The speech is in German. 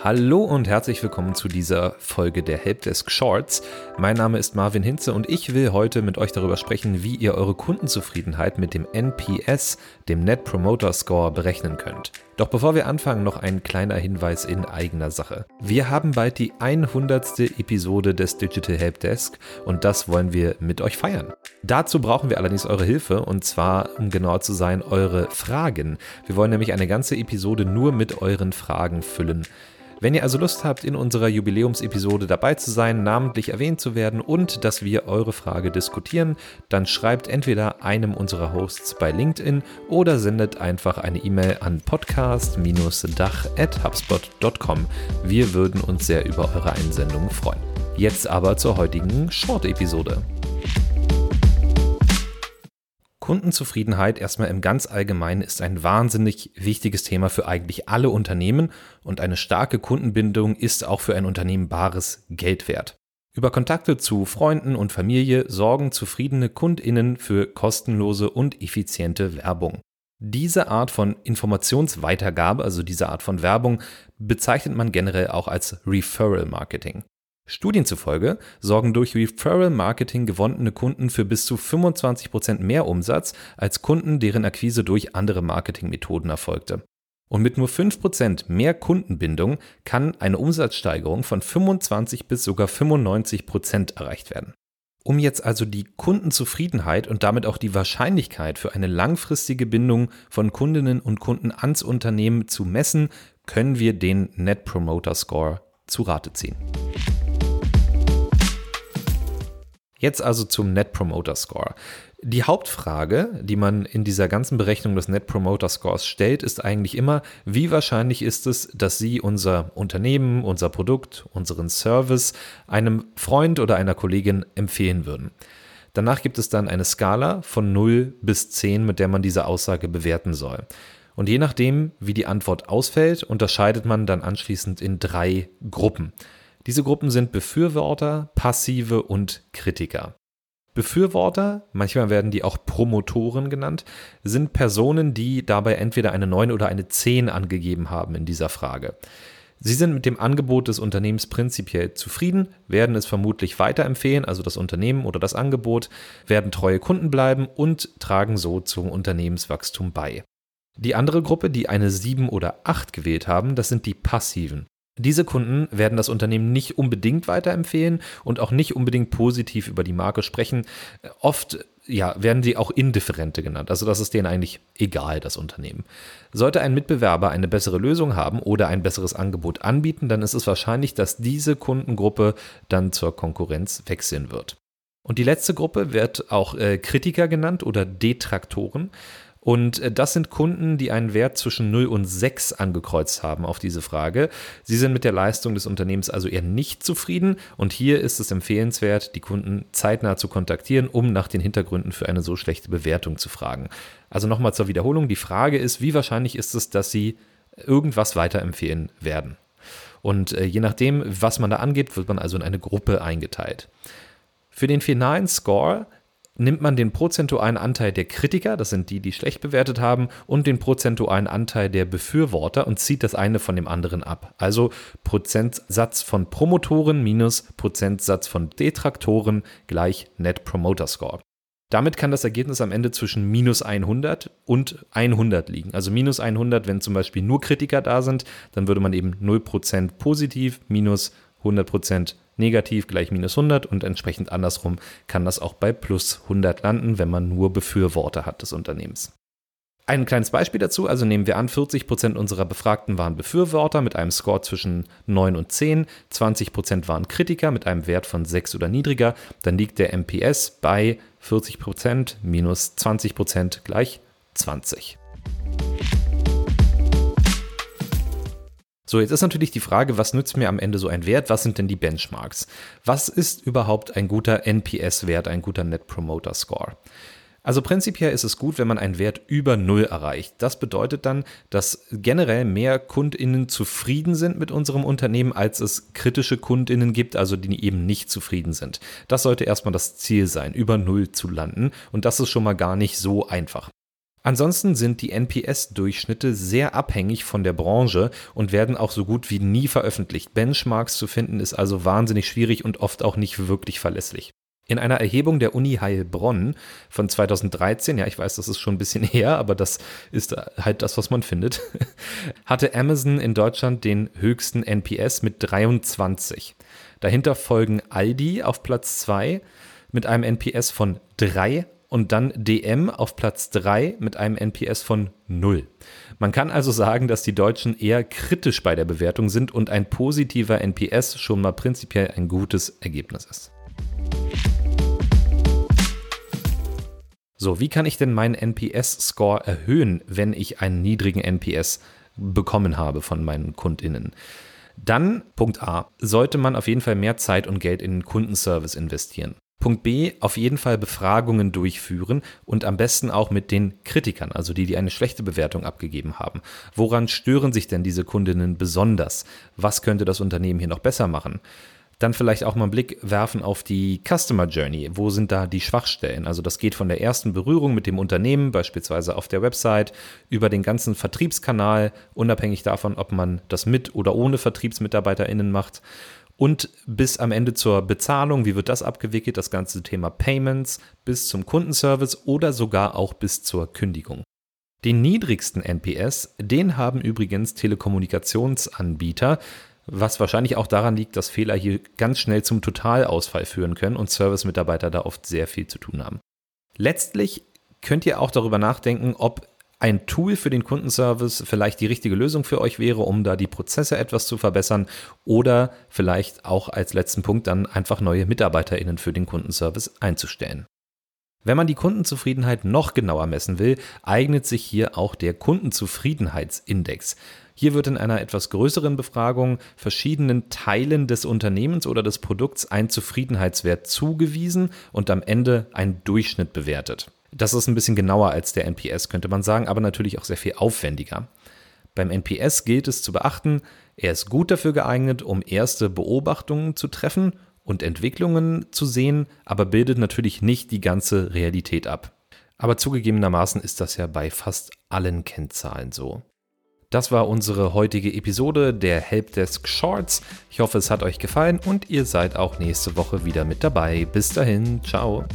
Hallo und herzlich willkommen zu dieser Folge der Helpdesk Shorts. Mein Name ist Marvin Hinze und ich will heute mit euch darüber sprechen, wie ihr eure Kundenzufriedenheit mit dem NPS, dem Net Promoter Score, berechnen könnt. Doch bevor wir anfangen, noch ein kleiner Hinweis in eigener Sache. Wir haben bald die 100. Episode des Digital Helpdesk und das wollen wir mit euch feiern. Dazu brauchen wir allerdings eure Hilfe und zwar, um genauer zu sein, eure Fragen. Wir wollen nämlich eine ganze Episode nur mit euren Fragen füllen. Wenn ihr also Lust habt, in unserer Jubiläumsepisode dabei zu sein, namentlich erwähnt zu werden und dass wir eure Frage diskutieren, dann schreibt entweder einem unserer Hosts bei LinkedIn oder sendet einfach eine E-Mail an podcast-dach.hubspot.com. Wir würden uns sehr über eure Einsendungen freuen. Jetzt aber zur heutigen Short-Episode. Kundenzufriedenheit erstmal im ganz Allgemeinen ist ein wahnsinnig wichtiges Thema für eigentlich alle Unternehmen und eine starke Kundenbindung ist auch für ein Unternehmen bares Geld wert. Über Kontakte zu Freunden und Familie sorgen zufriedene Kundinnen für kostenlose und effiziente Werbung. Diese Art von Informationsweitergabe, also diese Art von Werbung, bezeichnet man generell auch als Referral Marketing. Studien zufolge sorgen durch Referral Marketing gewonnene Kunden für bis zu 25% mehr Umsatz als Kunden, deren Akquise durch andere Marketingmethoden erfolgte. Und mit nur 5% mehr Kundenbindung kann eine Umsatzsteigerung von 25 bis sogar 95% erreicht werden. Um jetzt also die Kundenzufriedenheit und damit auch die Wahrscheinlichkeit für eine langfristige Bindung von Kundinnen und Kunden ans Unternehmen zu messen, können wir den Net Promoter Score zu Rate ziehen. Jetzt also zum Net Promoter Score. Die Hauptfrage, die man in dieser ganzen Berechnung des Net Promoter Scores stellt, ist eigentlich immer, wie wahrscheinlich ist es, dass Sie unser Unternehmen, unser Produkt, unseren Service einem Freund oder einer Kollegin empfehlen würden. Danach gibt es dann eine Skala von 0 bis 10, mit der man diese Aussage bewerten soll. Und je nachdem, wie die Antwort ausfällt, unterscheidet man dann anschließend in drei Gruppen. Diese Gruppen sind Befürworter, Passive und Kritiker. Befürworter, manchmal werden die auch Promotoren genannt, sind Personen, die dabei entweder eine 9 oder eine 10 angegeben haben in dieser Frage. Sie sind mit dem Angebot des Unternehmens prinzipiell zufrieden, werden es vermutlich weiterempfehlen, also das Unternehmen oder das Angebot, werden treue Kunden bleiben und tragen so zum Unternehmenswachstum bei. Die andere Gruppe, die eine 7 oder 8 gewählt haben, das sind die Passiven. Diese Kunden werden das Unternehmen nicht unbedingt weiterempfehlen und auch nicht unbedingt positiv über die Marke sprechen. Oft ja, werden sie auch Indifferente genannt. Also das ist denen eigentlich egal, das Unternehmen. Sollte ein Mitbewerber eine bessere Lösung haben oder ein besseres Angebot anbieten, dann ist es wahrscheinlich, dass diese Kundengruppe dann zur Konkurrenz wechseln wird. Und die letzte Gruppe wird auch äh, Kritiker genannt oder Detraktoren. Und äh, das sind Kunden, die einen Wert zwischen 0 und 6 angekreuzt haben auf diese Frage. Sie sind mit der Leistung des Unternehmens also eher nicht zufrieden. Und hier ist es empfehlenswert, die Kunden zeitnah zu kontaktieren, um nach den Hintergründen für eine so schlechte Bewertung zu fragen. Also nochmal zur Wiederholung. Die Frage ist, wie wahrscheinlich ist es, dass Sie irgendwas weiterempfehlen werden? Und äh, je nachdem, was man da angeht, wird man also in eine Gruppe eingeteilt. Für den finalen Score nimmt man den prozentualen Anteil der Kritiker, das sind die, die schlecht bewertet haben, und den prozentualen Anteil der Befürworter und zieht das eine von dem anderen ab. Also Prozentsatz von Promotoren minus Prozentsatz von Detraktoren gleich Net Promoter Score. Damit kann das Ergebnis am Ende zwischen minus 100 und 100 liegen. Also minus 100, wenn zum Beispiel nur Kritiker da sind, dann würde man eben 0% positiv, minus 100% negativ gleich minus 100 und entsprechend andersrum kann das auch bei plus 100 landen, wenn man nur Befürworter hat des Unternehmens. Ein kleines Beispiel dazu, also nehmen wir an, 40% unserer Befragten waren Befürworter mit einem Score zwischen 9 und 10, 20% waren Kritiker mit einem Wert von 6 oder niedriger, dann liegt der MPS bei 40% minus 20% gleich 20. So, jetzt ist natürlich die Frage, was nützt mir am Ende so ein Wert? Was sind denn die Benchmarks? Was ist überhaupt ein guter NPS-Wert, ein guter Net Promoter Score? Also prinzipiell ist es gut, wenn man einen Wert über Null erreicht. Das bedeutet dann, dass generell mehr Kundinnen zufrieden sind mit unserem Unternehmen, als es kritische Kundinnen gibt, also die eben nicht zufrieden sind. Das sollte erstmal das Ziel sein, über Null zu landen. Und das ist schon mal gar nicht so einfach. Ansonsten sind die NPS-Durchschnitte sehr abhängig von der Branche und werden auch so gut wie nie veröffentlicht. Benchmarks zu finden ist also wahnsinnig schwierig und oft auch nicht wirklich verlässlich. In einer Erhebung der Uni Heilbronn von 2013, ja, ich weiß, das ist schon ein bisschen her, aber das ist halt das, was man findet, hatte Amazon in Deutschland den höchsten NPS mit 23. Dahinter folgen Aldi auf Platz 2 mit einem NPS von 3 und dann DM auf Platz 3 mit einem NPS von 0. Man kann also sagen, dass die Deutschen eher kritisch bei der Bewertung sind und ein positiver NPS schon mal prinzipiell ein gutes Ergebnis ist. So, wie kann ich denn meinen NPS-Score erhöhen, wenn ich einen niedrigen NPS bekommen habe von meinen KundInnen? Dann, Punkt A, sollte man auf jeden Fall mehr Zeit und Geld in den Kundenservice investieren. Punkt B, auf jeden Fall Befragungen durchführen und am besten auch mit den Kritikern, also die, die eine schlechte Bewertung abgegeben haben. Woran stören sich denn diese Kundinnen besonders? Was könnte das Unternehmen hier noch besser machen? Dann vielleicht auch mal einen Blick werfen auf die Customer Journey. Wo sind da die Schwachstellen? Also das geht von der ersten Berührung mit dem Unternehmen, beispielsweise auf der Website, über den ganzen Vertriebskanal, unabhängig davon, ob man das mit oder ohne VertriebsmitarbeiterInnen macht und bis am Ende zur Bezahlung, wie wird das abgewickelt, das ganze Thema Payments bis zum Kundenservice oder sogar auch bis zur Kündigung. Den niedrigsten NPS, den haben übrigens Telekommunikationsanbieter, was wahrscheinlich auch daran liegt, dass Fehler hier ganz schnell zum Totalausfall führen können und Service-Mitarbeiter da oft sehr viel zu tun haben. Letztlich könnt ihr auch darüber nachdenken, ob ein Tool für den Kundenservice vielleicht die richtige Lösung für euch wäre, um da die Prozesse etwas zu verbessern oder vielleicht auch als letzten Punkt dann einfach neue MitarbeiterInnen für den Kundenservice einzustellen. Wenn man die Kundenzufriedenheit noch genauer messen will, eignet sich hier auch der Kundenzufriedenheitsindex. Hier wird in einer etwas größeren Befragung verschiedenen Teilen des Unternehmens oder des Produkts ein Zufriedenheitswert zugewiesen und am Ende ein Durchschnitt bewertet. Das ist ein bisschen genauer als der NPS, könnte man sagen, aber natürlich auch sehr viel aufwendiger. Beim NPS gilt es zu beachten, er ist gut dafür geeignet, um erste Beobachtungen zu treffen und Entwicklungen zu sehen, aber bildet natürlich nicht die ganze Realität ab. Aber zugegebenermaßen ist das ja bei fast allen Kennzahlen so. Das war unsere heutige Episode der Helpdesk Shorts. Ich hoffe, es hat euch gefallen und ihr seid auch nächste Woche wieder mit dabei. Bis dahin, ciao.